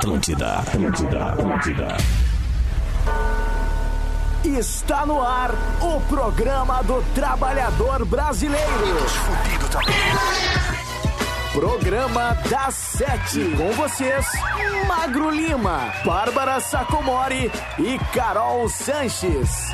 Atlântida, Atlântida, Atlântida. Está no ar o programa do trabalhador brasileiro. Programa das Sete. Com vocês, Magro Lima, Bárbara Sacomori e Carol Sanches.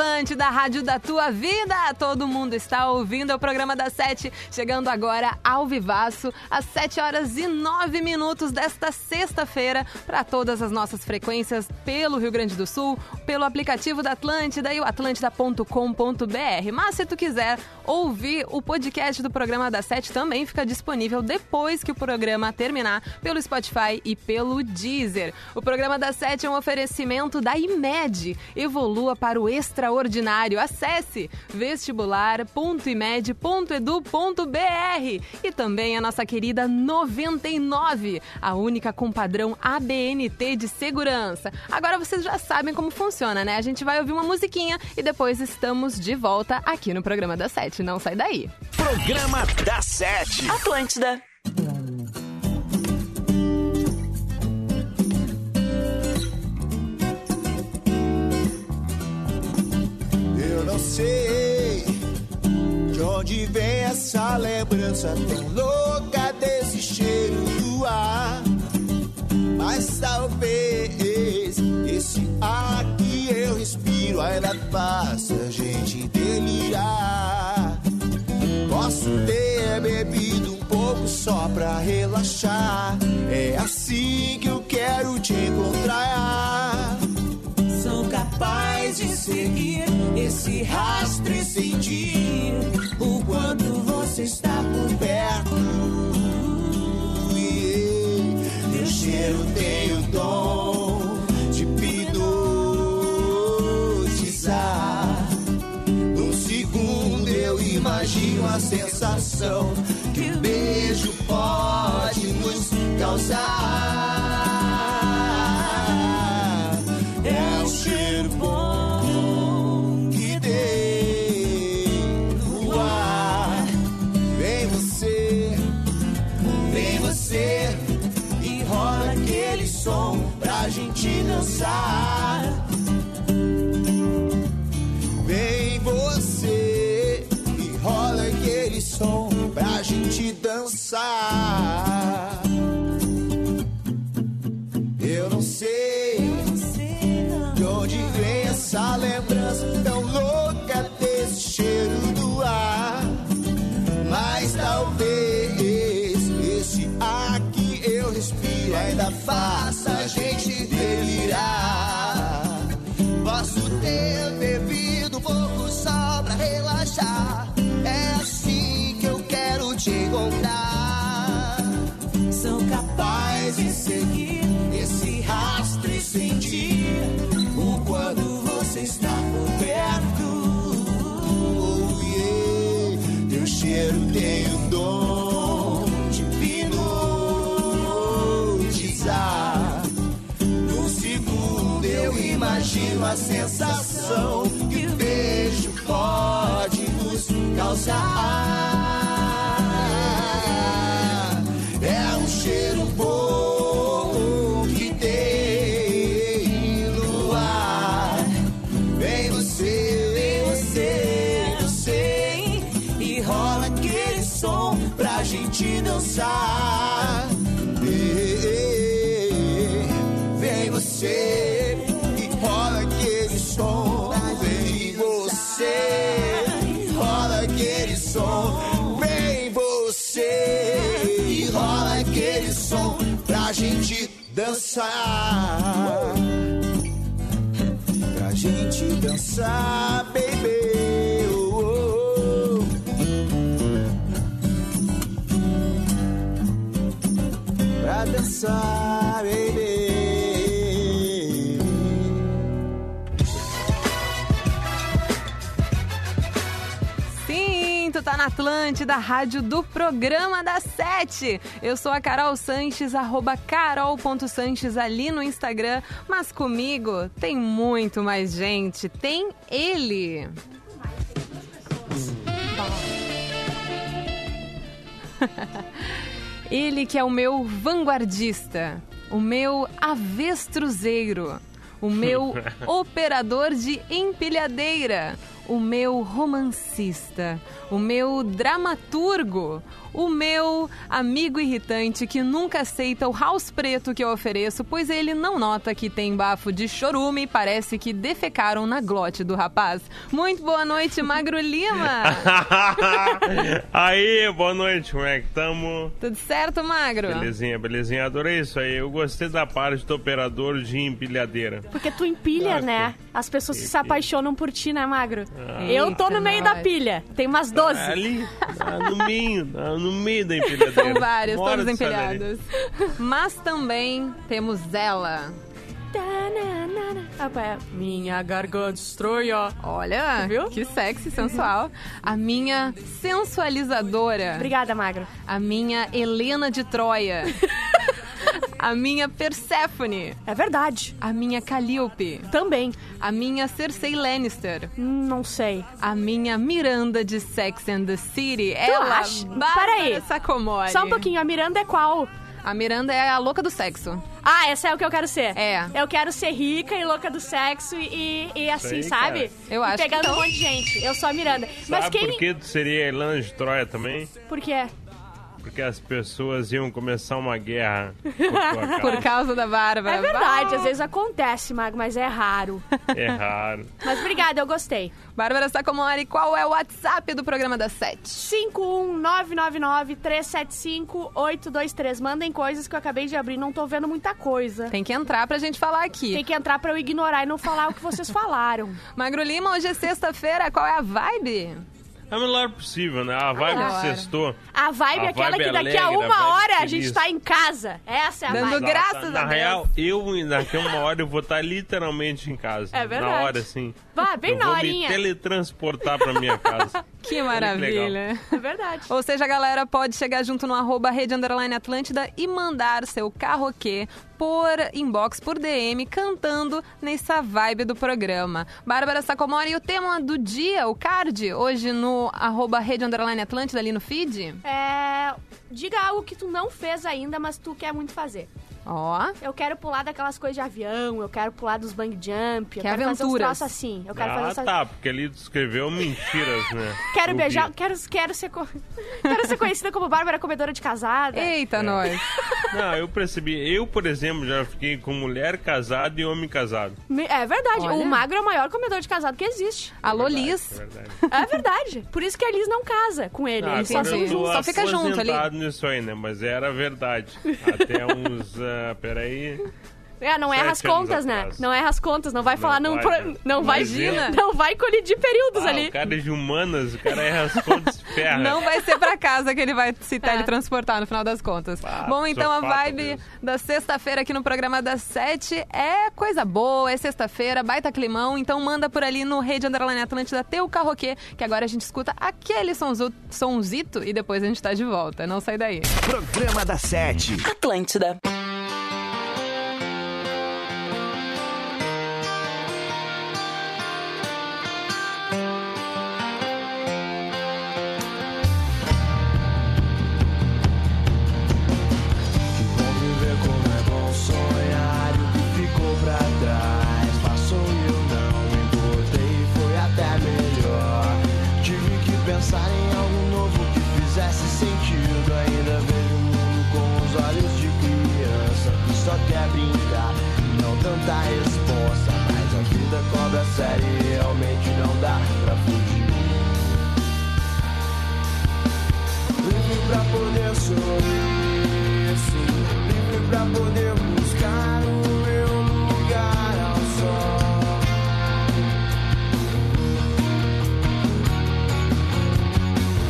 Atlântida, rádio da tua vida. Todo mundo está ouvindo o programa das sete, chegando agora ao vivaço, às sete horas e nove minutos desta sexta-feira, para todas as nossas frequências pelo Rio Grande do Sul, pelo aplicativo da Atlântida e o atlântida.com.br. Mas se tu quiser ouvir o podcast do programa das sete, também fica disponível depois que o programa terminar pelo Spotify e pelo Deezer. O programa das sete é um oferecimento da IMED. Evolua para o extraordinário. Acesse vestibular.imed.edu.br e também a nossa querida 99, a única com padrão ABNT de segurança. Agora vocês já sabem como funciona, né? A gente vai ouvir uma musiquinha e depois estamos de volta aqui no programa das sete. Não sai daí. Programa da Sete. Atlântida. Vem essa lembrança tão louca desse cheiro do ar. Mas talvez esse ar que eu respiro ainda faça a gente delirar. Posso ter bebido um pouco só pra relaxar. É assim que eu quero te encontrar. Seguir esse rastro e sentir o quanto você está por perto. Teu cheiro tem o dom de hipnotizar. Num segundo eu imagino a sensação que o beijo pode nos causar. Gente dançar. Vem você e rola aquele som pra gente dançar. Eu não sei de onde vem essa lembrança tão louca desse cheiro do ar. Mas talvez esse ar que eu respiro ainda faça Capaz de seguir esse rastro e sentir o quando você está por perto. Oh, yeah. Teu cheiro tem o dom de hipnotizar. Num segundo eu imagino a sensação que o beijo pode nos causar. Dançar. Pra gente dançar, baby. Oh, oh, oh. Pra dançar, na Atlântida, rádio do programa das sete. Eu sou a Carol Sanches, arroba carol.sanches ali no Instagram. Mas comigo tem muito mais gente. Tem ele. Ele que é o meu vanguardista, o meu avestruzeiro, o meu operador de empilhadeira, o meu romancista, o meu dramaturgo, o meu amigo irritante que nunca aceita o house preto que eu ofereço, pois ele não nota que tem bafo de chorume e parece que defecaram na glote do rapaz. Muito boa noite, Magro Lima! aí, boa noite, como é que tamo? Tudo certo, Magro? Belezinha, belezinha, adorei isso aí. Eu gostei da parte do operador de empilhadeira. Porque tu empilha, né? As pessoas que se apaixonam por ti, né, Magro? Ah. Eu tô no Eita, meio da nós. pilha. Tem umas 12. Ali, ah, no meio, ah, no meio da empilhadeira. São várias, todas empilhadas. Mas também temos ela. Tananana. Ah, é. Minha garganta estranha. Olha, Viu? que sexy, sensual. A minha sensualizadora. Obrigada, Magro. A minha Helena de Troia. a minha Perséfone. É verdade. A minha Calliope. Também. A minha Cersei Lannister. Hum, Não sei. A minha Miranda de Sex and the City. Ela, acha? Bárbara Peraí. Sacomori. Só um pouquinho. A Miranda é qual? A Miranda é a louca do sexo. Ah, essa é o que eu quero ser. É. Eu quero ser rica e louca do sexo e, e assim, aí, sabe? cara. Eu e acho que pegando um monte de gente. Eu sou a Miranda. Mas Sabe quem. por que tu seria de Troia também? Por quê? Porque as pessoas iam começar uma guerra por. Por causa da Bárbara. É verdade, às vezes acontece, Mago, mas é raro. É raro. Mas obrigada, eu gostei. Bárbara Sacomori, qual é o WhatsApp do programa das sete? 51999-375-823. Mandem coisas que eu acabei de abrir, não tô vendo muita coisa. Tem que entrar pra gente falar aqui. Tem que entrar pra eu ignorar e não falar o que vocês falaram. Magro Lima, hoje é sexta-feira, qual é a vibe? É o melhor possível, né? A vibe que sextou. A vibe é aquela vibe que daqui a alegre, a uma vibe hora a feliz. gente tá em casa. Essa é a Dando vibe. graças Na a Deus. real, eu daqui a uma hora eu vou estar literalmente em casa. É verdade. Na hora, assim. Vá, bem eu na vou horinha. me teletransportar pra minha casa. Que maravilha. É verdade. Ou seja, a galera pode chegar junto no arroba Rede Underline Atlântida e mandar seu carroquê por inbox, por DM, cantando nessa vibe do programa. Bárbara Sacomori, e o tema do dia, o card, hoje no arroba Rede Underline Atlântida, ali no feed? É, diga algo que tu não fez ainda, mas tu quer muito fazer. Ó, Eu quero pular daquelas coisas de avião, eu quero pular dos bang jump, eu Quer quero fazer uns aventuras. troços assim. Eu quero fazer ah, essa... tá, porque ali tu escreveu mentiras, né? Quero Eu beijar, quero, quero, ser co- quero ser conhecida como Bárbara Comedora de Casada. eita nós. Não, eu percebi. Eu, por exemplo, já fiquei com mulher casada e homem casado. É verdade, Olha. o Magro é o maior comedor de casado que existe. Alô, Verdade, Liz. verdade. É verdade. Por isso que a Liz não casa com ele. Ah, Eles só eu. Só fica junto ali. aposentado nisso aí, né? Mas era verdade. Até uns. Ah, peraí. É, não erra as não né? atrás. Não erra as contas, não vai Não falar, não, vai, pro- né? não vai, Imagina. não vai colidir períodos Ah, ali. o cara é de humanas, o cara erra as contas ferra. Não vai ser pra casa que ele vai se É. teletransportar no final das contas. Ah, Bom, então a vibe da sexta-feira aqui no programa das sete é coisa boa, é sexta-feira, baita climão. Então manda por ali no Rede Underline Atlântida teu carroquê, que agora a gente escuta aquele sonzu- sonzito e depois a gente tá de volta. Não sai daí. Programa da Sete. Atlântida. Quer brincar e não tanta resposta. Mas a vida cobra sério e realmente não dá pra fugir. Livre pra poder sorrir. Livre pra poder buscar o meu lugar ao sol.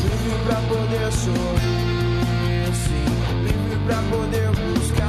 Livre pra poder sorrir. Livre pra poder buscar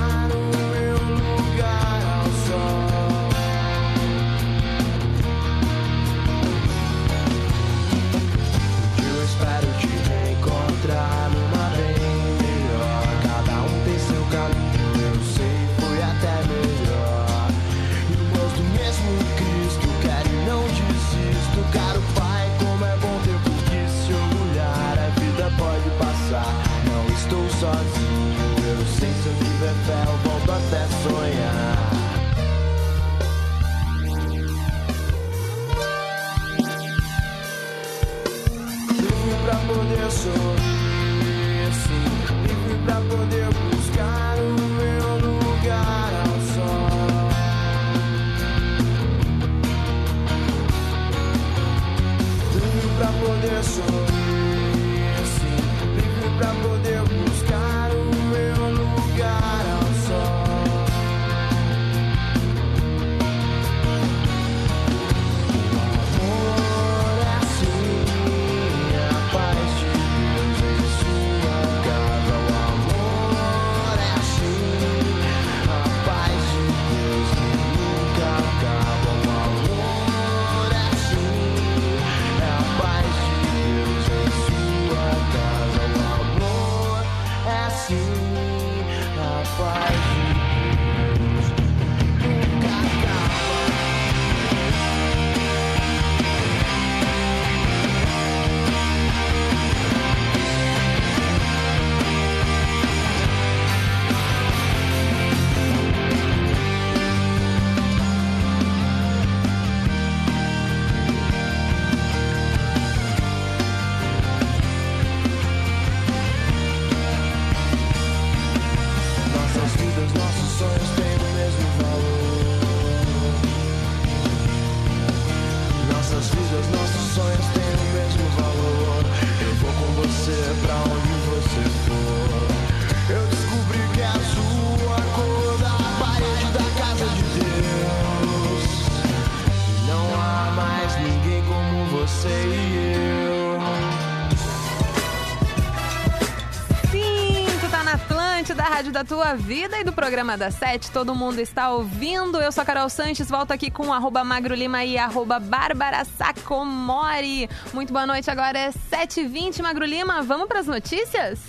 tua vida e do programa da Sete. Todo mundo está ouvindo. Eu sou a Carol Sanches, volto aqui com arroba Magro Lima e arroba Bárbara Sacomori. Muito boa noite, agora é 7h20, Magro Lima. Vamos pras notícias?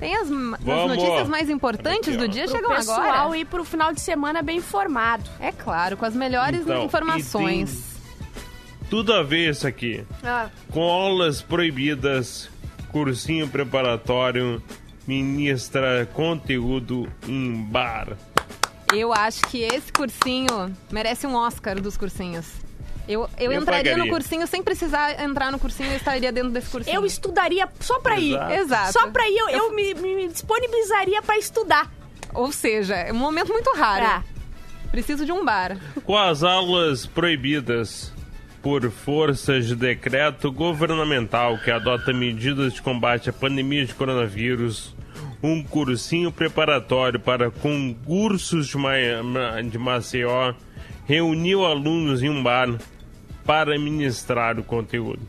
Tem as, as notícias mais importantes do dia Pro chegam pessoal agora. ir pro final de semana bem informado. É claro, com as melhores Então, informações. Tudo a ver isso aqui. Ah, Com aulas proibidas, cursinho preparatório, ministra conteúdo em bar. Eu acho que esse cursinho merece um Oscar dos cursinhos. Eu, eu, Eu entraria no pagaria. cursinho sem precisar entrar no cursinho, eu estaria dentro desse cursinho. eu estudaria só pra ir. Exato. Exato. Só pra ir, eu, eu me, me disponibilizaria pra estudar. Ou seja, é um momento muito raro. Ah, Preciso de um bar. Com as aulas proibidas por forças de decreto governamental que adota medidas de combate à pandemia de coronavírus, um cursinho preparatório para concursos de, Ma- de Maceió reuniu alunos em um bar para ministrar o conteúdo.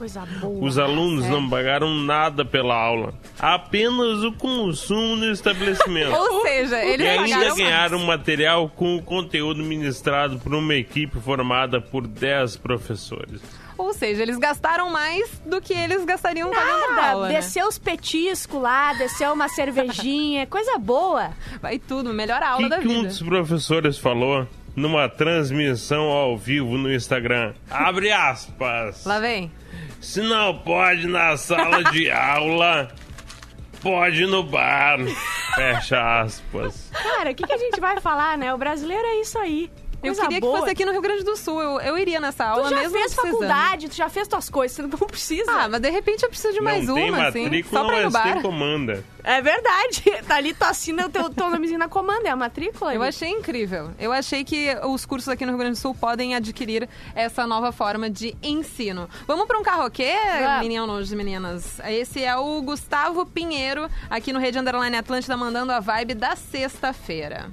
Coisa boa. Os alunos não pagaram nada pela aula, apenas o consumo no estabelecimento. Ou seja, eles E ainda ganharam material com o conteúdo ministrado por uma equipe formada por 10 professores. Ou seja, eles gastaram mais do que eles gastariam pagando Nada, aula. né? desceu os petiscos lá, desceu uma cervejinha, coisa boa. Vai tudo, melhor aula que, da que um vida. dos professores falou numa transmissão ao vivo no Instagram? Abre aspas. Lá vem. Se não pode na sala de aula, pode no bar. Fecha aspas. Cara, o que, que a gente vai falar, né? O brasileiro é isso aí. Eu queria boa. que fosse aqui no Rio Grande do Sul. Eu, eu iria nessa aula Tu já mesmo fez faculdade, tu já fez tuas coisas, você não precisa. Ah, mas de repente eu preciso de mais não tem uma, assim. matrícula, Só pra ir no bar. tem comanda. É verdade. Tá ali, tu assina o teu, teu nomezinho na comanda, é a matrícula. Eu ali. achei incrível. Eu achei que os cursos aqui no Rio Grande do Sul podem adquirir essa nova forma de ensino. Vamos para um carroquê, Vamos. meninos e meninas? Esse é o Gustavo Pinheiro, aqui no Rede Underline Atlântida, mandando a vibe da sexta-feira.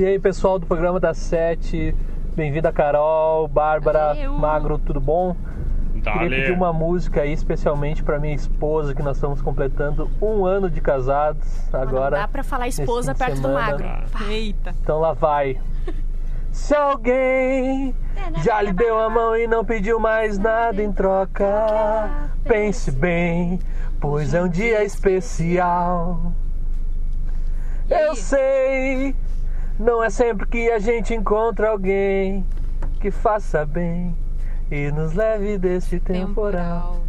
E aí, pessoal do programa da Sete, bem-vinda Carol, Bárbara, Valeu. Magro, tudo bom? Queria pedir Dale. uma música aí, especialmente para minha esposa, que nós estamos completando um ano de casados agora. Não dá pra falar esposa perto do semana. magro. Eita. Então lá vai. Se alguém já lhe deu a mão e não pediu mais nada em troca, pense bem, pois é um dia especial. Eu sei, não é sempre que a gente encontra alguém que faça bem e nos leve deste temporal.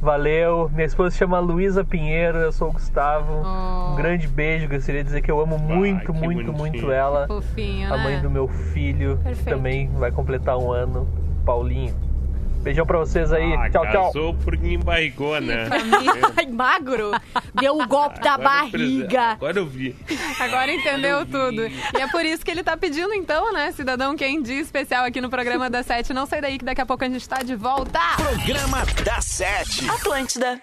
Valeu, minha esposa se chama Luísa Pinheiro, eu sou o Gustavo. Oh. Um grande beijo, gostaria de dizer que eu amo muito, que muito, bonitinho. muito ela. Fofinho, A né? mãe do meu filho, que Perfeito. também vai completar um ano, Paulinho. Beijão pra vocês aí. Ah, tchau, tchau. casou porque embarrigou, né? Ai, magro. Deu o golpe da Agora eu barriga. Agora eu vi. Agora entendeu tudo. E é por isso que ele tá pedindo, então, né, cidadão quem dia especial aqui no programa da Sete. Não sai daí que daqui a pouco a gente tá de volta. Programa da Sete. Atlântida.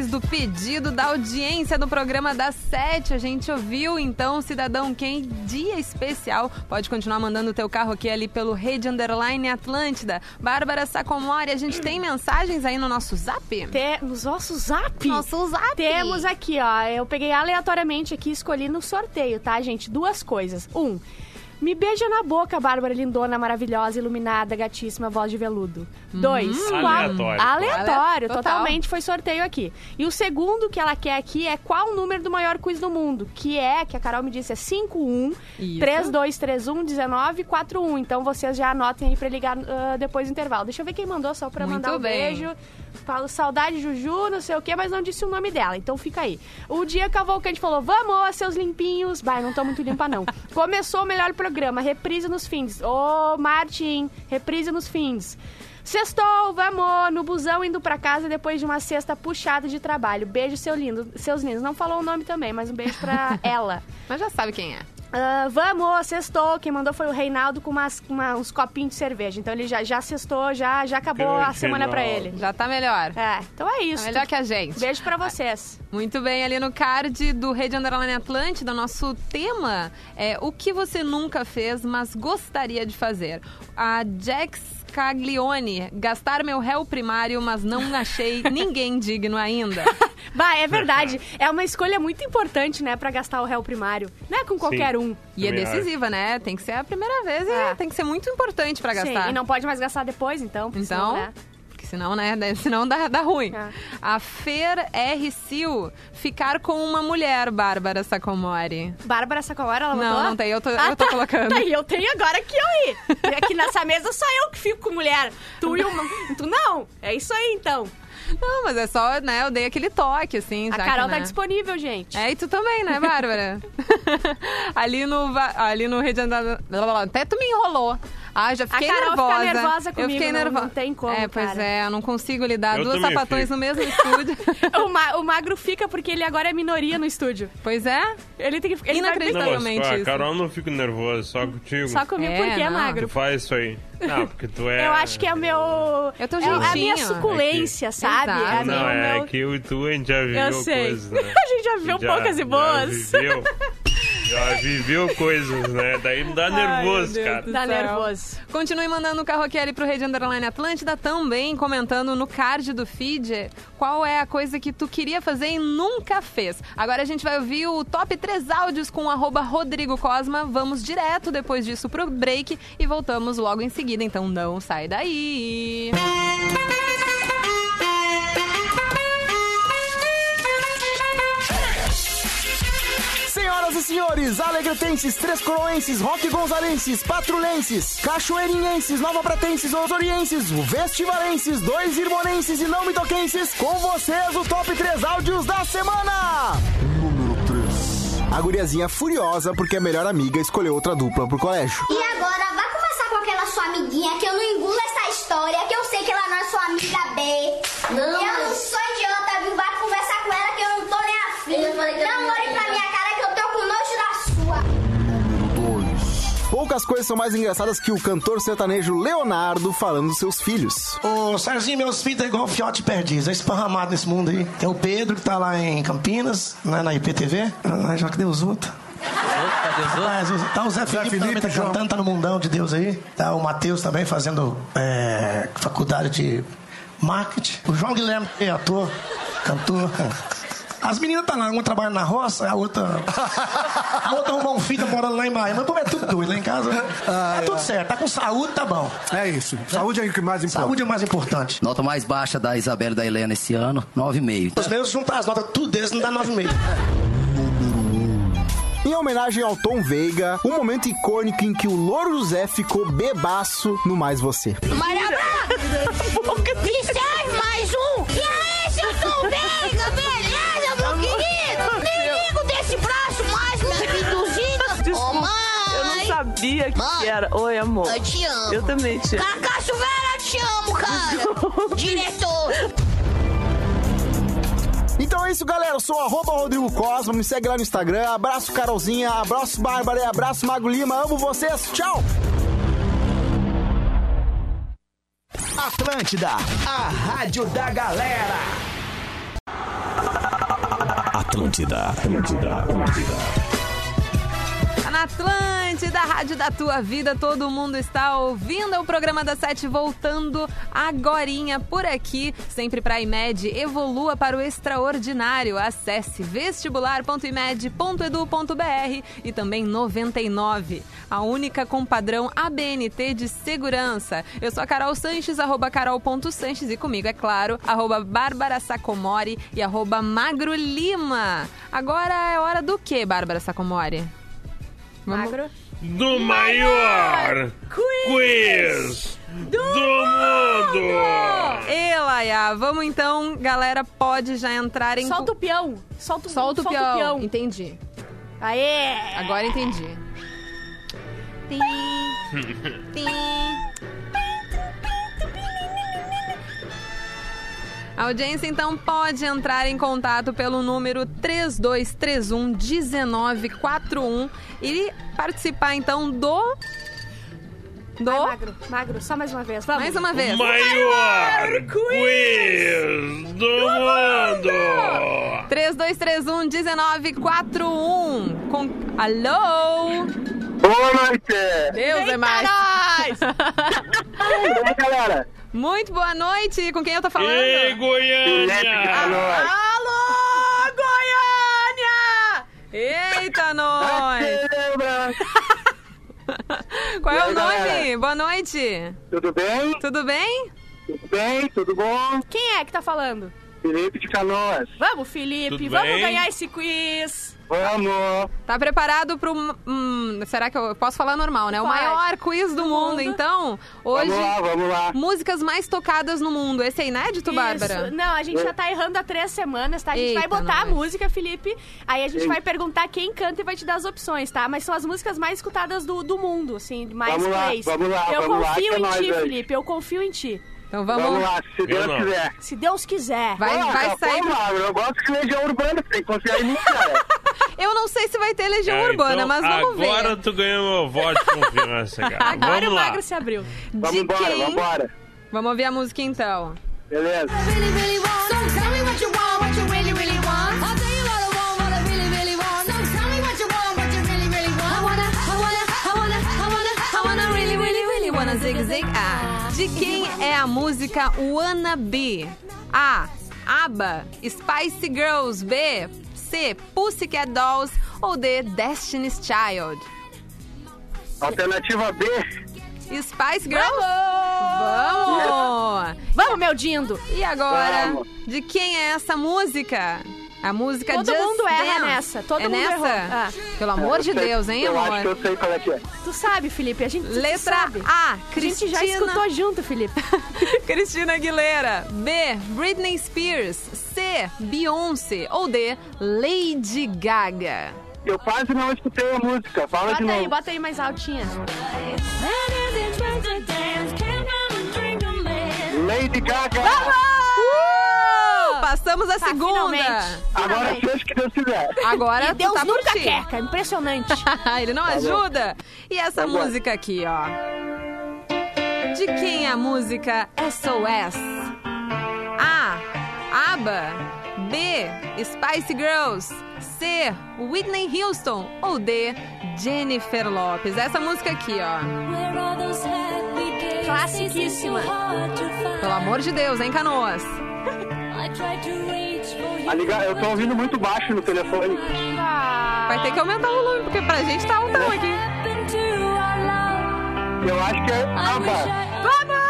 Depois do pedido da audiência do programa das sete. A gente ouviu, então, Cidadão Quem, dia especial. Pode continuar mandando o teu carro aqui ali pelo Rede Underline Atlântida. Bárbara Sacomori, a gente tem mensagens aí no nosso zap? Te- nos nossos zap. Nosso zap. Temos aqui, ó. Eu peguei aleatoriamente aqui e escolhi no sorteio, tá, gente? Duas coisas. Um. Me beija na boca, Bárbara lindona, maravilhosa, iluminada, gatíssima, voz de veludo. Dois. qual- Aleatório. Aleatório, Total. totalmente foi sorteio aqui. E o segundo que ela quer aqui é qual o número do maior quiz do mundo? Que é, que a Carol me disse, é 51 Isso. 3231 1941. Então vocês já anotem aí pra ligar ah, depois do intervalo. Deixa eu ver quem mandou só pra Muito mandar um bem. beijo. Falo saudade, Juju, não sei o quê, mas não disse o nome dela. Então fica aí. O dia Cavalcante falou: Vamos, seus limpinhos. Vai, não tô muito limpa, não. Começou o melhor programa, reprise nos fins. Ô, Martin, reprise nos fins. Sextou, vamos, no busão indo pra casa depois de uma sexta puxada de trabalho. Beijo, seu lindo, seus lindos. Não falou o nome também, mas um beijo pra ela. Mas já sabe quem é. Ah, vamos, sextou. Quem mandou foi o Reinaldo com umas, uma- uns copinhos de cerveja. Então ele já, já sextou, já, já acabou Que a semana pra Reinaldo. ele. Já tá melhor. É, então é isso. Tá melhor que a gente. Beijo pra vocês. Muito bem, ali no card do Rede Underline Atlântida, nosso tema é o que você nunca fez, mas gostaria de fazer. A Jax Caglione, gastar meu réu primário, mas não achei ninguém digno ainda. Bah, é verdade. É uma escolha muito importante, né, pra gastar o réu primário. Não é com qualquer um. E é decisiva, né? Tem que ser a primeira vez e É. tem que ser muito importante pra gastar. Sim, e não pode mais gastar depois, então. Então, senão, né? Senão, né? Senão dá, dá ruim. É. A Fer R. Sil, ficar com uma mulher, Bárbara Sacomori. Bárbara Sacomora, ela Não, botou? não tem, eu tô- Ah, eu tô tá. colocando. Tá, eu tenho agora que eu ir. Aqui nessa mesa só eu que fico com mulher. Tu e uma... Tu não. É isso aí, então. Não, mas é só, né? Eu dei aquele toque, assim. A já Carol que, tá né? disponível, gente. É, e tu também, né, Bárbara? ali no ali no Rede Andada- Até tu me enrolou. Ah, já fiquei Carol fica nervosa. nervosa eu comigo, fiquei não- nervosa. não tem como, É, pois cara. é, eu não consigo lidar Eu duas sapatões fico. no mesmo estúdio. O, ma- o magro fica porque ele agora é minoria no estúdio. pois é. Ele tem que ficar. Inacreditável. Não, mas a isso. Carol não fico nervoso, só contigo. Só comigo É, porque é não. magro. Tu faz isso aí. Não, porque tu é... Eu acho que é o meu. Eu tô é a minha suculência, sabe? Exato. É a Não, o é meu... que eu e tu a gente já viveu Eu sei. coisas, né? A gente já viveu poucas e boas. Já viveu, já viveu coisas, né? Daí não dá nervoso, meu Deus cara. Dá céu. nervoso. Continue mandando o carro aqui pro Rede Underline Atlântida, também comentando no card do feed qual é a coisa que tu queria fazer e nunca fez. Agora a gente vai ouvir o top 3 áudios com o arroba Rodrigo Cosma. Vamos direto depois disso pro break e voltamos logo em seguida, então não sai daí. Senhoras e senhores, alegretenses, três coroenses, rock gonzalenses, patrulhenses, cachoeirinhenses, nova pratenses, osorienses, vestivalenses, dois irmonenses e não mitoquenses, com vocês o top 3 áudios da semana! Número 3. A guriazinha furiosa porque a melhor amiga escolheu outra dupla pro colégio. E agora, vá conversar com aquela sua amiguinha que eu não engulo essa história, que eu sei que ela não é sua amiga B. Não. Eu não sou Poucas coisas são mais engraçadas que o cantor sertanejo Leonardo falando dos seus filhos. Ô, Serginho, meus filhos é igual fiote perdiz, é esparramado nesse mundo aí. Tem o Pedro, que tá lá em Campinas, né, na IPTV. Ah, já que Deus luta. Mas, tá o Zé Felipe, também tá cantando, tá no mundão de Deus aí. Tá o Matheus também fazendo é, faculdade de marketing. O João Guilherme é ator, cantor. As meninas tá lá, uma trabalha na roça, a outra. A outra arrumou um filho, tá morando lá em Bahia. Mas como é tudo doido lá em casa. é tudo certo, tá com saúde, tá bom. É isso. Saúde é o que mais importa. Saúde é mais importante. Nota mais baixa da Isabela e da Helena esse ano, 9,5. Os meus juntar as notas, tudo deles não dá 9,5. Em homenagem ao Tom Veiga, um momento icônico em que o Louro José ficou bebaço no Mais Você. Maria Vicente, mais um! Sabia que era. Oi, amor. Eu te amo. Eu também te amo. Cacaço Vera, te amo, cara! Diretor! Então é isso, galera. Eu sou o arroba Rodrigo Cosma. Me segue lá no Instagram. Abraço, Carolzinha. Abraço, Bárbara. E abraço, Mago Lima. Amo vocês. Tchau! Atlântida, a rádio da galera. Atlântida, Atlântida, Atlântida. Na Atlântida, a rádio da tua vida, todo mundo está ouvindo. O programa da Sete voltando agorinha por aqui, sempre para a IMED. Evolua para o extraordinário. Acesse vestibular.imed.edu.br e também 99, a única com padrão ABNT de segurança. Eu sou a Carol Sanches, arroba carol.sanches e comigo, é claro, arroba Bárbara Sacomori e arroba Magro Lima. Agora é hora do que, Bárbara Sacomori? Magro. Do maior quiz, do, mundo! E Laia, vamos então, galera, pode já entrar em... Solta o peão. Solta, o- Solta o solta peão. Entendi. Aê! Agora entendi. Tim, tim. A audiência então pode entrar em contato pelo número 3231 1941 e participar então do do Vai, magro, magro, só mais uma vez. Vamos. mais uma vez. Maior quiz do mundo! 3231 1941 com Alô? Boa noite! Deus é mais. E aí, galera? Muito boa noite. Com quem eu tô falando? Ei, Goiânia! Alô, Goiânia! Eita, nós! Qual é o nome? Boa noite. Tudo bem? Tudo bem? Tudo bem? Tudo bom? Quem é que tá falando? Felipe de Canoas. Vamos, Felipe, Tudo vamos bem? ganhar esse quiz. Vamos! Tá preparado pro. hum, será que eu posso falar normal, né? O maior quiz do, Do mundo. mundo. Então, hoje. Vamos lá, vamos lá. Músicas mais tocadas no mundo. Esse é inédito, Bárbara? Isso. Não, a gente já tá errando há três semanas, tá? A gente Eita, vai botar a música, Felipe. Aí a gente Sim. vai perguntar quem canta e vai te dar as opções, tá? Mas são as músicas mais escutadas do, do mundo, assim, mais Vamos lá, plays. vamos lá, Eu vamos lá, confio que é em nós ti. Felipe. Eu confio em ti. Então vamos. Vamos lá, se Deus não. quiser. Se Deus quiser. Vai, Ah, vai tá sair. Magro, Eu gosto de Legião Urbana, tem que confiar em mim, cara. Eu não sei se vai ter Legião É, Urbana, então, mas vamos ver. Agora tu ganhou meu voto de confiança, cara. Agora Vamos o lá. magro se abriu. Vamos De embora, quem? vamos embora. Vamos ouvir a música então. Beleza. De quem música Wanna Be? A. ABBA, Spice Girls. B. C. Pussycat Dolls. Ou D. Destiny's Child. Alternativa B. Spice Girls? Vamos! Vamos, meu dindo. E agora, Vamos. de quem é essa música? A música Todo Just mundo erra Dance. nessa, todo é mundo nessa? errou. Ah. Pelo amor Eu de sei- Deus, hein, eu amor? acho que eu sei qual é que é. Tu sabe, Felipe, a gente Letra sabe. A, A gente Cristina... já escutou junto, Felipe. Cristina Aguilera. B, Britney Spears. C, Beyoncé. Ou D, Lady Gaga. Eu quase não escutei a música. Fala de Bota aí, novo. bota aí mais altinha. Lady Gaga. Uh! Passamos a Tá, segunda. finalmente. Agora Finalmente. seja o que Deus quiser. Agora E Deus tá nunca ti. quer, cara. Impressionante. Ele não bom. ajuda. E essa Vambora. música aqui, ó. De quem é a música SOS? A. ABBA. B. Spice Girls. C. Whitney Houston. Ou D. Jennifer Lopez. Essa música aqui, ó. Classiquíssima. Pelo amor de Deus, hein, Canoas? A. Eu tô ouvindo muito baixo no telefone. Vai ter que aumentar o volume, porque pra gente tá altão aqui. Eu acho que é ABBA. Vamos!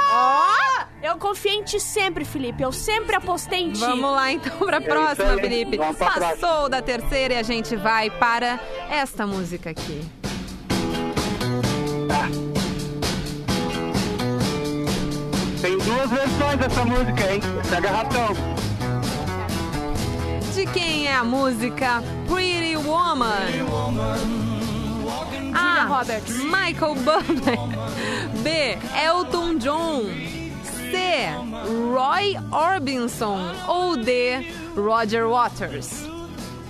Eu confiei em ti sempre, Felipe. Eu sempre apostei em ti. Vamos lá então pra isso próxima, aí. Felipe. Vamos pra Passou da terceira e a gente vai para esta música aqui. Tem duas versões dessa música, hein? Pega ratão. De quem é a música Pretty Woman? A. Roberts. Michael Bublé. B. Elton John. C. Roy Orbison. Ou D. Roger Waters.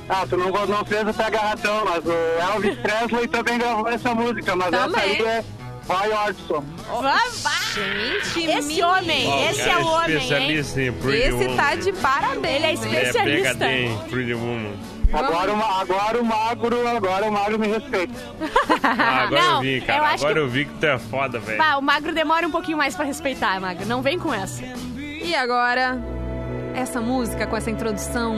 Ah, tu não, não fez o pega ratão, mas o Elvis Presley também gravou essa música, mas essa Também. aí é Orbison. Vamos! Gente, Esse homem, Ó, esse cara é o homem, hein? especialista em Pretty Esse Woman. tá de parabéns. Ele é é especialista. PHD em Pretty Woman. Agora, o ma- agora o magro, agora o magro me respeita. Ah, agora Não, eu vi, eu cara. acho Agora que- eu vi que tu é foda, velho. Bah, o Magro demora um pouquinho mais pra respeitar, Magro. Não vem com essa. E agora, essa música com essa introdução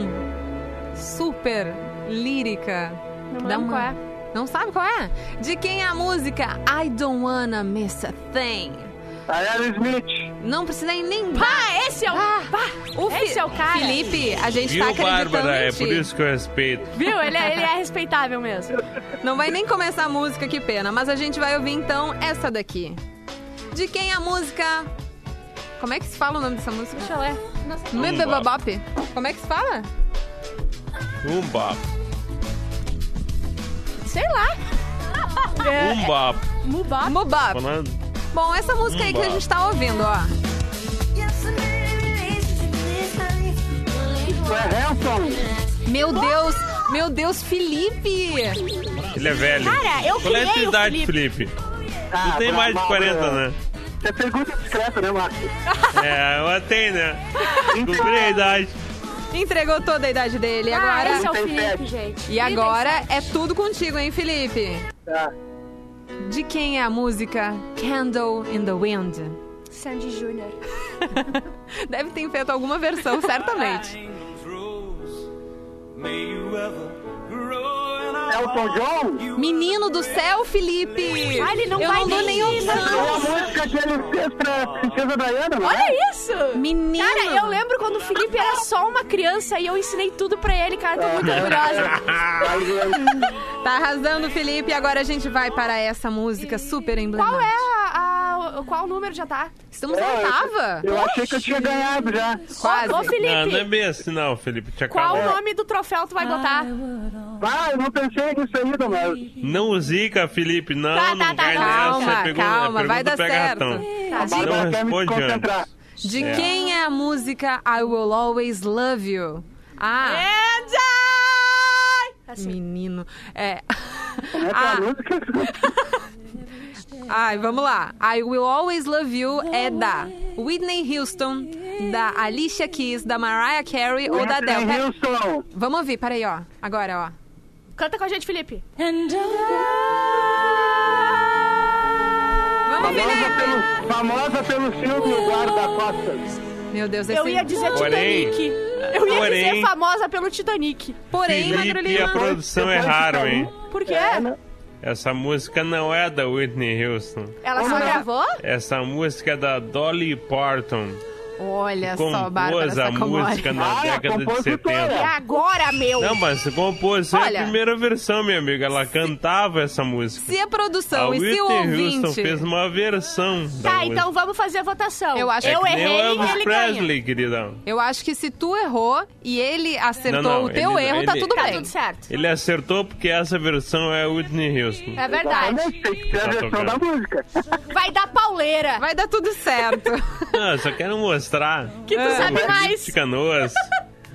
super lírica. Não que lembro qual é. Não sabe qual é? De quem é a música I Don't Wanna Miss a Thing? A Aerosmith. Não precisa ir nem Pá, esse é o... pá, o Fi- esse é o cara. Felipe, a gente Viu, tá acreditando Bárbara? em É por isso que eu respeito. Viu? Ele é, ele é respeitável mesmo. Não vai nem começar a música, que pena. Mas a gente vai ouvir então essa daqui. De quem é a música... Como é que se fala o nome dessa música? Deixa eu ler. Como é que se fala? Um bop. Sei lá. É, Um bop. Mubop. Mubop. Falando... Bom, essa música aí que a gente tá ouvindo, ó. é. Meu Deus, meu Deus, Felipe! Ele é velho. Cara, eu Qual é a tua idade, Felipe. Felipe? Ah, Tu tem pra- mais de pra- 40, né? É pergunta discreta, né, Marcos? É, eu tenho, né? Cumpri a idade. Entregou toda a idade dele. Ah, Agora. esse é o Felipe, gente. E agora é tudo contigo, hein, Felipe? Tá. De quem é a música Candle in the Wind? Sandy Júnior. Deve ter feito alguma versão, certamente. Elton John? Menino do céu, Felipe! Ah, ele não Eu vai não dou nem É a música que ele fez pra Princesa Diana, não é? Olha isso! Menino! Cara, eu lembro quando o Felipe era só uma criança e eu ensinei tudo pra ele, cara. Tô muito orgulhosa. Tá arrasando, Felipe. Agora a gente vai para essa música super emblemática. Qual é a, a- Qual número já tá? Estamos na É, oitava. Eu achei que eu tinha ganhado já. Quase. Ô, Não, não é Felipe, bem assim, não, Felipe. Qual o nome do troféu tu vai botar? Ah, eu não pensei nisso ainda, mas... Não zica, Felipe. Não, Tá, tá, não tá, cai tá. nessa. Calma, é pergunta, calma, vai dar certo. ratão. Tá. A Não Bárbara quer me responde concentrar. antes. De É. quem é a música I Will Always Love You? Ah, And I... Assim. menino. É. Como é que é a Ah, música? ai, vamos lá. I Will Always Love You é da Whitney Houston, da Alicia Keys, da Mariah Carey ou da Adele. Whitney Pera- Houston. Vamos ouvir, peraí, ó. Agora, ó. Canta com a gente, Felipe. Vamos, Famosa Felipe! pelo, famosa pelo filme O Guarda-Costas. Meu Deus, esse... Eu ia dizer Porém- Titanic. Eu ia Porém- dizer famosa pelo Titanic. Porém, Magro Felipe e a produção erraram, de hein? Por quê? É, né? Essa música não é da Whitney Houston. Ela só gravou? Essa música é da Dolly Parton. Olha só, Bárbara Compôs a Sacomori. música na Ah, década de compositora. É 70. agora, meu. Não, mas compôs é Olha. a primeira versão, minha amiga. Ela cantava essa música. Se a A produção e se o Whitney Houston ouvinte... fez uma versão da Tá, música. então vamos fazer a votação. Eu acho É eu que errei e Elvis ele ganha. Presley, querida. Eu acho que se tu errou e ele acertou Não, não, o teu ele- erro, tá ele- tudo Tá bem. tudo certo. Ele acertou porque essa versão é Whitney Houston. É verdade. Tem que ter a Tá versão da música. Vai dar pauleira. Vai dar tudo certo. Não, só quero mostrar. Que tu sabe mais. De canoas.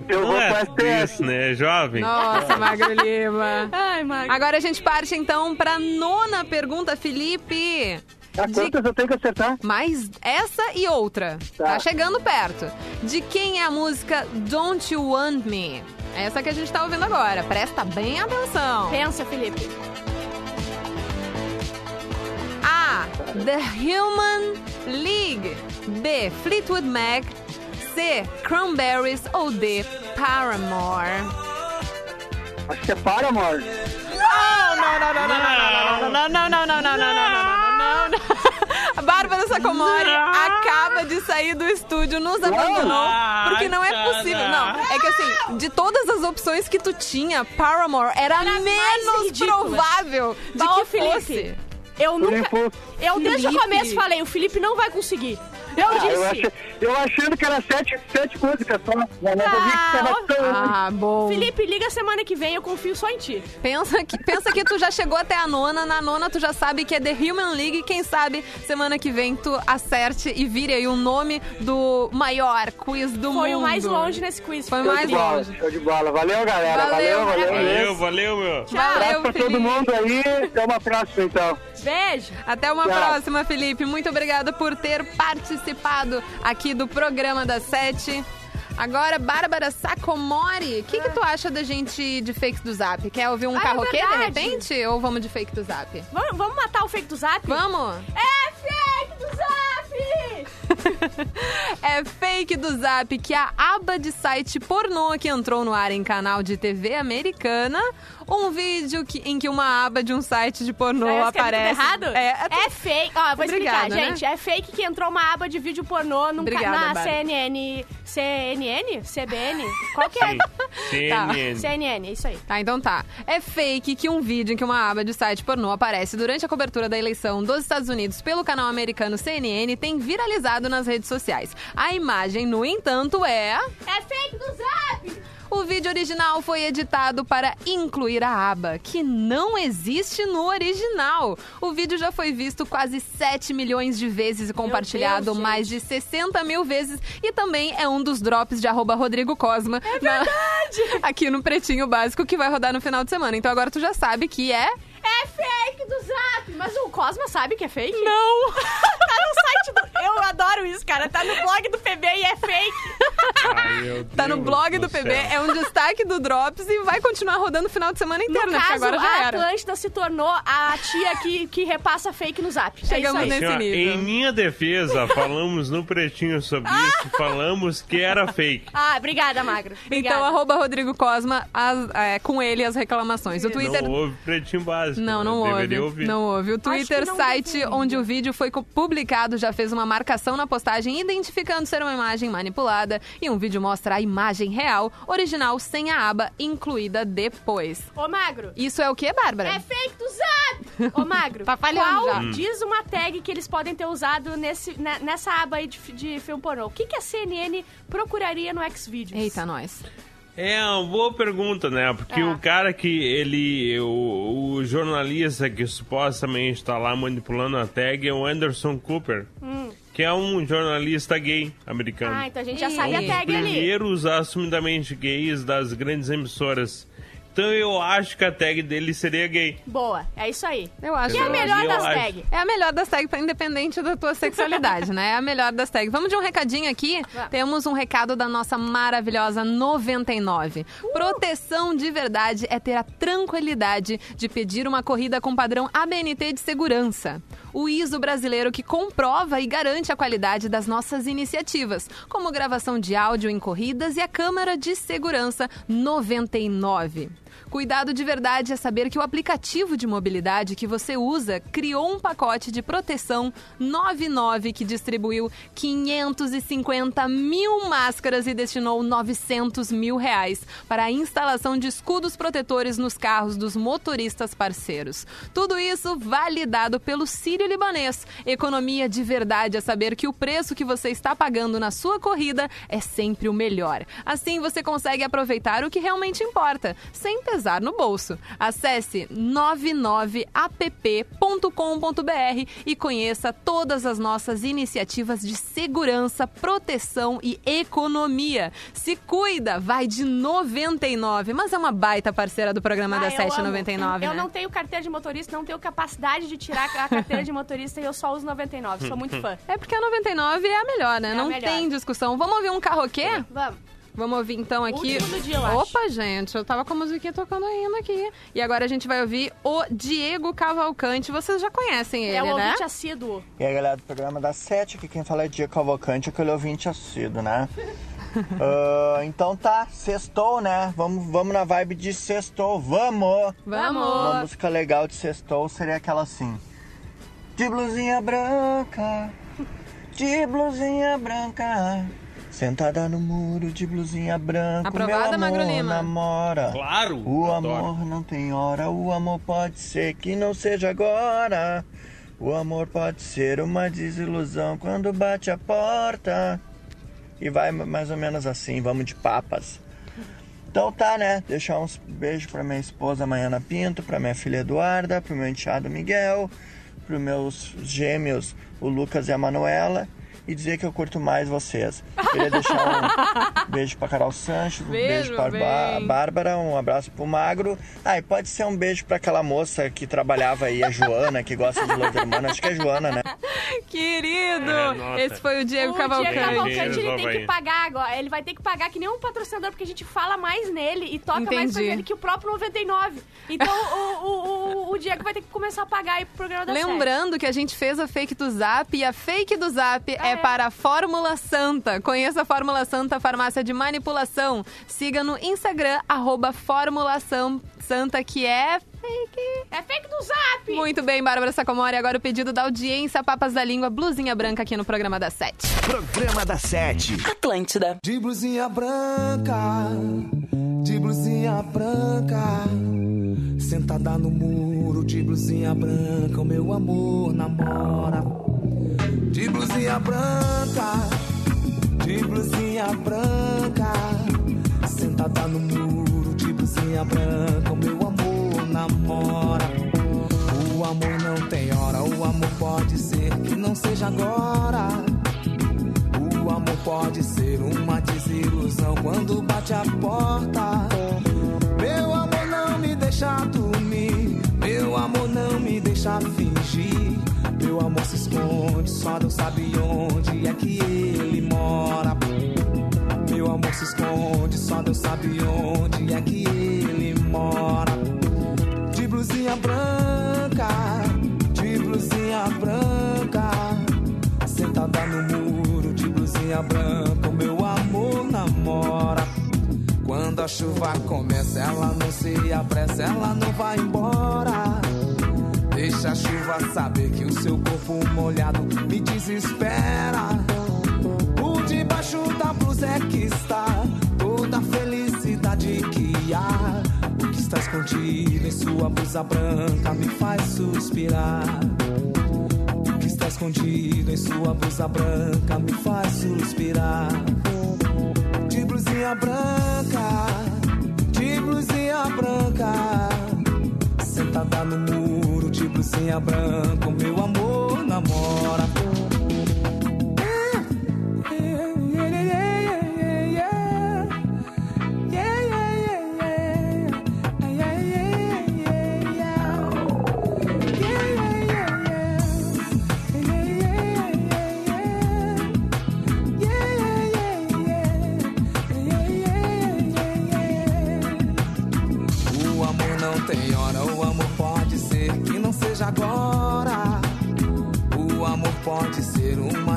Eu Não vou é isso, né? É jovem. Nossa, Magro Lima. Ai, Magro. Agora a gente parte então pra nona pergunta, Felipe. Ah, quantas eu tenho que acertar? Mais essa e outra. Tá. Tá. chegando perto. De quem é a música Don't You Want Me? Essa que a gente tá ouvindo agora. Presta bem atenção. Pensa, Felipe. A. The Human League. B. Fleetwood Mac. C. Cranberries ou D. Paramore. Acho que é Paramore. Não, não, não, não, não, não, não, não, não, não, não, não, não, não, não. A Bárbara Sacomori acaba de sair do estúdio, nos abandonou, porque não é possível. Não, é que assim, de todas as opções que tu tinha, Paramore era menos provável de que fosse. Eu nunca. Eu desde o começo falei, o Felipe não vai conseguir. Eu Ah, eu, disse. achei, eu achando que era sete, sete músicas só. Mas não vi que tava tão... Ah, bom. Felipe, liga semana que vem, eu confio só em ti. Pensa que, pensa que tu já chegou até a nona, na nona tu já sabe que é The Human League, quem sabe semana que vem tu acerte e vire aí o nome do maior quiz do mundo. Foi o mais longe nesse quiz. Foi Show mais de bola, longe. show de bola. Valeu, galera. Valeu, Valeu, valeu. Valeu, valeu, meu. Abraço Valeu, pra todo mundo aí. Até uma próxima, então. Beijo. Até uma Tchau. próxima, Felipe. Muito obrigada por ter participado aqui do programa das sete. Agora, Bárbara Sacomori, o que, que tu acha da gente de fake do Zap? Quer ouvir um Ah, é carroquê de verdade. repente? Ou vamos de fake do Zap? Vamos, vamos matar o fake do zap? Vamos? É fake do zap! É fake do Zap que a aba de site pornô que entrou no ar em canal de TV americana, um vídeo que- em que uma aba de um site de pornô tudo aparece. errado? É, é É fake. Ó, vou explicar, Obrigada, né? gente. É fake que entrou uma aba de vídeo pornô num ca- Obrigada, na Bárbara. CNN. CNN? CBN? Qual que é? Sim. CNN. CNN, é isso aí. Tá, então tá. É fake que um vídeo em que uma aba de site pornô aparece durante a cobertura da eleição dos Estados Unidos pelo canal americano CNN tem viralizado nas redes sociais. A imagem, no entanto, é É fake do zap! O vídeo original foi editado para incluir a aba, que não existe no original. O vídeo já foi visto quase 7 milhões de vezes e compartilhado Deus, mais de 60 mil vezes e também é um dos drops de arroba Rodrigo Cosma. É verdade! aqui no Pretinho Básico que vai rodar no final de semana. Então agora tu já sabe que é É fake do Zap! Mas o Cosma sabe que é fake? Não! tá no site do... Eu adoro isso, cara. Tá no blog do PB e é fake. Ai, Tá no blog do, PB, céu. é um destaque do Drops e vai continuar rodando o final de semana inteiro, No né? Porque caso, agora já a era. Atlântida se tornou a tia que, que repassa fake no Zap. Chegamos é isso aí. nesse nível. em minha defesa, falamos no pretinho sobre isso, falamos que era fake. Ah, obrigada, Magro. Obrigada. Então, arroba Rodrigo Cosma, as- é, com ele as reclamações. O Twitter. Não houve pretinho básico. Não, não mas houve. Ouvir. Não houve. O Twitter, não site onde o vídeo foi publicado, já fez uma marcação na postagem identificando ser uma imagem manipulada e um vídeo mostra a imagem real, original, sem a aba incluída depois. Ô, Magro. Isso é o que, Bárbara? É fake do Zap! Ô, Magro. Tá falhando qual já. Hum. diz uma tag que eles podem ter usado nesse, ne- nessa aba aí de, de filme pornô? O que, que a CNN procuraria no Xvideos? Eita, nós. É uma boa pergunta, né? Porque É. o cara que ele. O, o jornalista que supostamente está lá manipulando a tag é o Anderson Cooper, que é um jornalista gay americano. Hum. Ah, então a gente já sabe a um tag ali. primeiros assumidamente gays das grandes emissoras. Então eu acho que a tag dele seria gay. Boa, é isso aí. Eu acho. E a Entendeu? melhor eu das acho- tags? É a melhor das tags, pra- independente da tua sexualidade, né? É a melhor das tags. Vamos de um recadinho aqui? Vamos. Temos um recado da nossa maravilhosa 99. Proteção de verdade é ter a tranquilidade de pedir uma corrida com padrão ABNT de segurança. O ISO brasileiro que comprova e garante a qualidade das nossas iniciativas, como gravação de áudio em corridas e a câmera de segurança 99. Cuidado de verdade é saber que o aplicativo de mobilidade que você usa criou um pacote de proteção 99 que distribuiu 550 mil máscaras e destinou 900 mil reais para a instalação de escudos protetores nos carros dos motoristas parceiros. Tudo isso validado pelo Sírio Libanês. Economia de verdade é saber que o preço que você está pagando na sua corrida é sempre o melhor. Assim você consegue aproveitar o que realmente importa, sem pesar no bolso. Acesse 99app.com.br e conheça todas as nossas iniciativas de segurança, proteção e economia. Se cuida, vai de 99, mas é uma baita parceira do programa Ah, da eu amo. 799, Eu né? não tenho carteira de motorista, não tenho capacidade de tirar a carteira de motorista e eu só uso 99. Sou muito fã. É porque a 99 é a melhor, né? É não melhor. tem discussão. Vamos ouvir um carroquê? Vamos. Vamos ouvir então aqui. Dia, eu acho. Opa, gente, eu tava com a musiquinha tocando ainda aqui. E agora a gente vai ouvir o Diego Cavalcante. Vocês já conhecem ele, É o né? ouvinte assíduo. E aí, galera do programa da Sete, aqui quem fala é Diego Cavalcante, aquele ouvinte assíduo, né? Ah, então tá, sextou, né? Vamos, vamos na vibe de sextou, vamos! Vamos! Uma música legal de sextou seria aquela assim. De blusinha branca, de blusinha branca, sentada no muro de blusinha branca, Aprovada, meu Magro amor Lima? namora. Claro! O adoro. amor não tem hora, o amor pode ser que não seja agora. O amor pode ser uma desilusão quando bate a porta. E vai mais ou menos assim, vamos de papas. Então tá, né? Deixar uns beijos pra minha esposa Maiana Pinto, pra minha filha Eduarda, pro meu enteado Miguel, pros meus gêmeos, o Lucas e a Manuela. E dizer que eu curto mais vocês. Queria deixar um beijo pra Carol Sancho, um beijo, Beijo, pra. Bárbara, um abraço pro Magro. Ah, e pode ser um beijo pra aquela moça que trabalhava aí, a Joana, que gosta de Loderman. Acho que é Joana, né? Querido! É. Esse foi o Diego o Cavalcante. Diego Cavalcante, ele tem que pagar agora. Ele vai ter que pagar que nem um patrocinador, porque a gente fala mais nele e toca mais pra Entendi. ele que o próprio 99. Então o, o, o, o Diego vai ter que começar a pagar aí pro programa da Lembrando que a gente fez a fake do Zap e a fake do Zap Ah, é, é. Para a Fórmula Santa. Conheça a Fórmula Santa, farmácia de manipulação. Siga no Instagram, arroba Fórmula Santa, que é fake. É fake do Zap! Muito bem, Bárbara Sacomori. Agora o pedido da audiência, Papas da Língua, blusinha branca aqui no programa das sete. Programa da Sete. Atlântida. De blusinha branca, de blusinha branca, sentada no muro, de blusinha branca, o meu amor namora. De blusinha branca, de blusinha branca, sentada no muro de blusinha branca, o meu amor namora. O amor não tem hora, o amor pode ser que não seja agora. O amor pode ser uma desilusão quando bate a porta. Meu amor não me deixa dormir, meu amor não me deixa fingir. Esconde, só Deus sabe onde é que ele mora. Meu amor se esconde, só Deus sabe onde é que ele mora. De blusinha branca, de blusinha branca, sentada no muro de blusinha branca, o meu amor namora. Quando a chuva começa, ela não se apressa, ela não vai embora. Deixa a chuva saber que o seu corpo molhado me desespera. Por debaixo da blusa é que está toda a felicidade que há. O que está escondido em sua blusa branca me faz suspirar. O que está escondido em sua blusa branca me faz suspirar. De blusinha branca, de blusinha branca, sentada no muro de blusinha branca, meu amor namora. Agora. O amor pode ser uma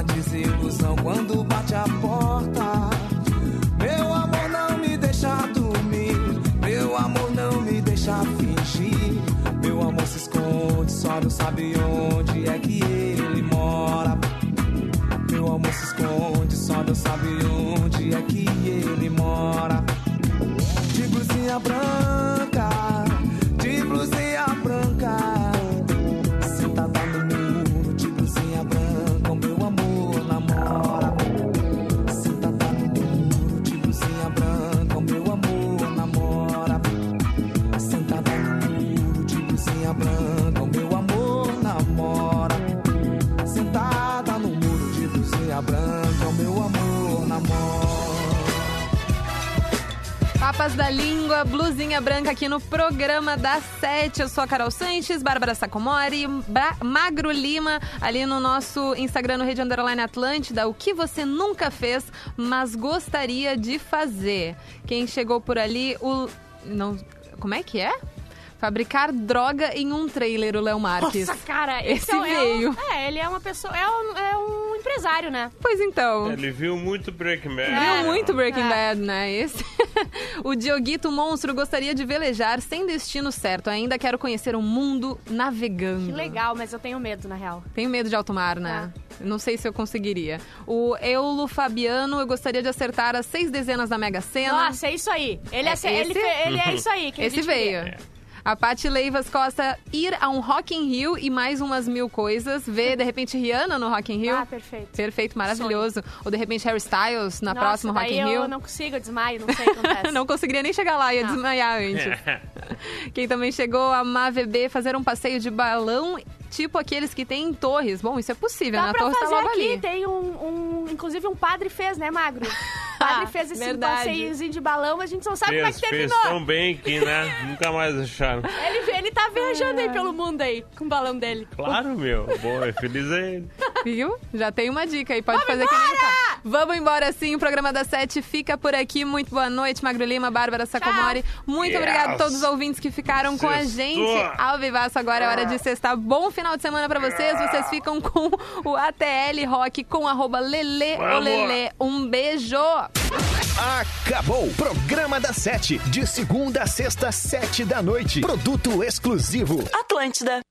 Papas da Língua, blusinha branca aqui no programa das sete. Eu sou a Carol Sanches, Bárbara Sacomori, Bra- Magro Lima, ali no nosso Instagram, no Rede Underline Atlântida. O que você nunca fez, mas gostaria de fazer? Quem chegou por ali, o... Não... Como é que é? Fabricar droga em um trailer, o Léo Marques. Nossa, cara, Esse é um- veio. É, ele é uma pessoa. É um, é um empresário, né? Pois então. Ele viu muito Breaking Bad. Viu muito Breaking É. Bad, né? Esse. o Dioguito Monstro gostaria de velejar sem destino certo. Ainda quero conhecer o mundo navegando. Que legal, mas eu tenho medo, na real. Tenho medo de alto mar, né? Não sei se eu conseguiria. O Eulo Fabiano, eu gostaria de acertar as seis dezenas da Mega Sena. Nossa, é isso aí. Ele é, É ele, ele é isso aí. que Esse veio. queria. A Paty Leivas Costa ir a um Rock in Rio e mais umas mil coisas. Ver, de repente, Rihanna no Rock in Rio. Ah, perfeito. Perfeito, maravilhoso. Ou, de repente, Harry Styles na Nossa, próxima Rock in Rio. eu não consigo, eu desmaio, não sei o que acontece. não conseguiria nem chegar lá, ia Não. desmaiar antes. Quem também chegou, a MAVB, fazer um passeio de balão, tipo aqueles que tem em torres. Bom, isso é possível, Dá né? A torre está fazer logo aqui, ali. tem um, um- Inclusive um padre fez, né, Magro? O padre fez esse Verdade. passeiozinho de balão, a gente não sabe como é Fez, que fez terminou. tão bem que, né? Nunca mais acharam. Ele, ele tá viajando aí pelo mundo aí, com o balão dele. Claro, meu. Boa, feliz é ele. Viu? Já tem uma dica aí, pode fazer que nem faz. Vamos embora sim, o programa da Sete fica por aqui. Muito boa noite, Magro Lima, Bárbara Sacomori. Muito Yes. obrigado a todos os ouvintes que ficaram com a Sextou. gente ao vivaço. Agora é hora de sextar. Bom final de semana pra vocês. Vocês ficam com o ATL Rock com arroba Lele. Olele. Um beijo! Acabou! Programa da Sete. De segunda a sexta, sete da noite. Produto exclusivo. Atlântida.